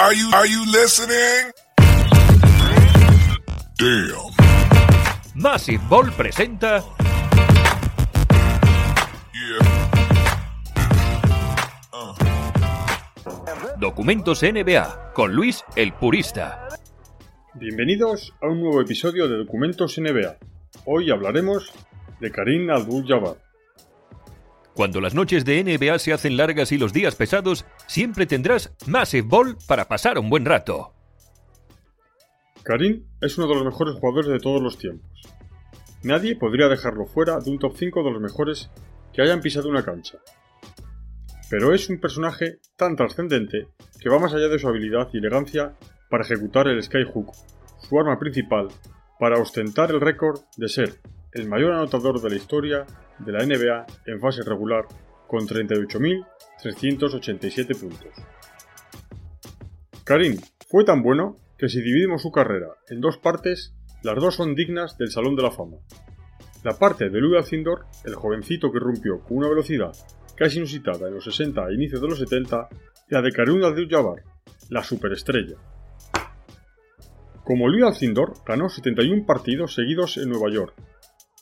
Are you are you listening? Damn. Massive Ball presenta Yeah. Documentos NBA con Luis el Purista. Bienvenidos a un nuevo episodio de Documentos NBA. Hoy hablaremos de Karim Abdul-Jabbar. Cuando las noches de NBA se hacen largas y los días pesados, siempre tendrás Massive Ball para pasar un buen rato. Karim es uno de los mejores jugadores de todos los tiempos. Nadie podría dejarlo fuera de un top 5 de los mejores que hayan pisado una cancha. Pero es un personaje tan trascendente que va más allá de su habilidad y elegancia para ejecutar el skyhook, su arma principal para ostentar el récord de ser el mayor anotador de la historia de la NBA en fase regular con 38.387 puntos. Karim fue tan bueno que si dividimos su carrera en dos partes, las dos son dignas del Salón de la Fama. La parte de Louis Alcindor, el jovencito que rompió con una velocidad casi inusitada en los 60 e inicios de los 70, y la de Karim Abdul-Jabbar, la superestrella. Como Louis Alcindor ganó 71 partidos seguidos en Nueva York,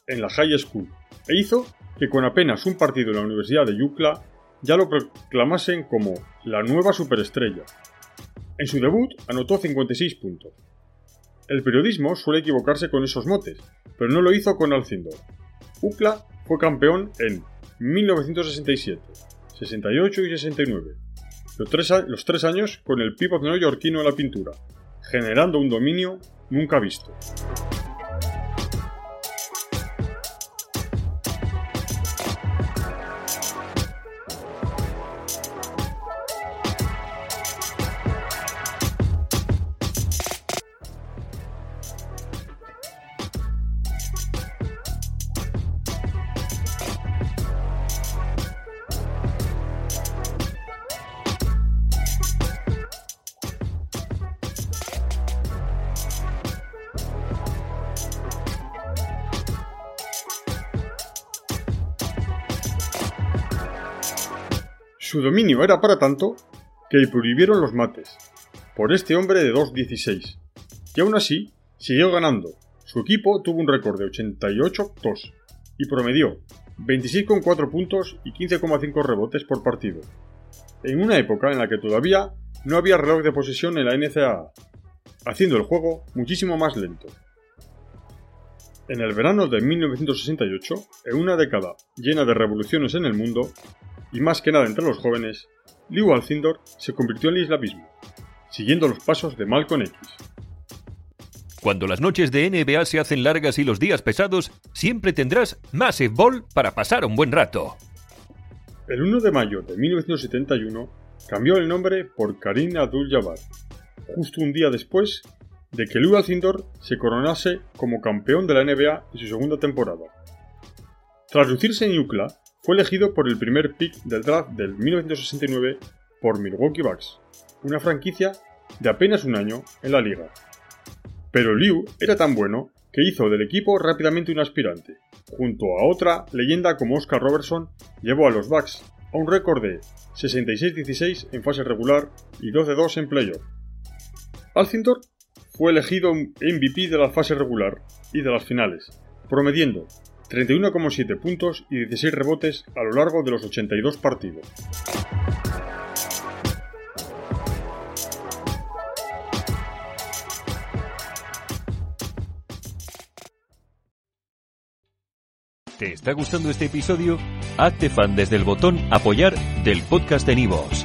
en la High School, e hizo que con apenas un partido en la Universidad de UCLA ya lo proclamasen como la nueva superestrella. En su debut anotó 56 puntos. El periodismo suele equivocarse con esos motes, pero no lo hizo con Alcindor. UCLA fue campeón en 1967, 68 y 69, los tres, los tres años con el pívot neoyorquino en la pintura, generando un dominio nunca visto. Su dominio era para tanto que prohibieron los mates, por este hombre de 2.16, y aún así siguió ganando. Su equipo tuvo un récord de 88-2 y promedió 26,4 puntos y 15,5 rebotes por partido, en una época en la que todavía no había reloj de posesión en la NCAA, haciendo el juego muchísimo más lento. En el verano de 1968, en una década llena de revoluciones en el mundo, y más que nada entre los jóvenes, Lew Alcindor se convirtió en el islamismo, siguiendo los pasos de Malcolm X. Cuando las noches de NBA se hacen largas y los días pesados, siempre tendrás Massive Ball para pasar un buen rato. El 1 de mayo de 1971 cambió el nombre por Karim Abdul-Jabbar, justo un día después de que Lew Alcindor se coronase como campeón de la NBA en su segunda temporada. Tras lucirse en UCLA, fue elegido por el primer pick del draft del 1969 por Milwaukee Bucks, una franquicia de apenas un año en la liga. Pero Liu era tan bueno que hizo del equipo rápidamente un aspirante. Junto a otra leyenda como Oscar Robertson, llevó a los Bucks a un récord de 66-16 en fase regular y 12-2 en playoff. Alcindor fue elegido MVP de la fase regular y de las finales, promediendo 31,7 puntos y 16 rebotes a lo largo de los 82 partidos. ¿Te está gustando este episodio? Hazte fan desde el botón Apoyar del podcast de Nivos.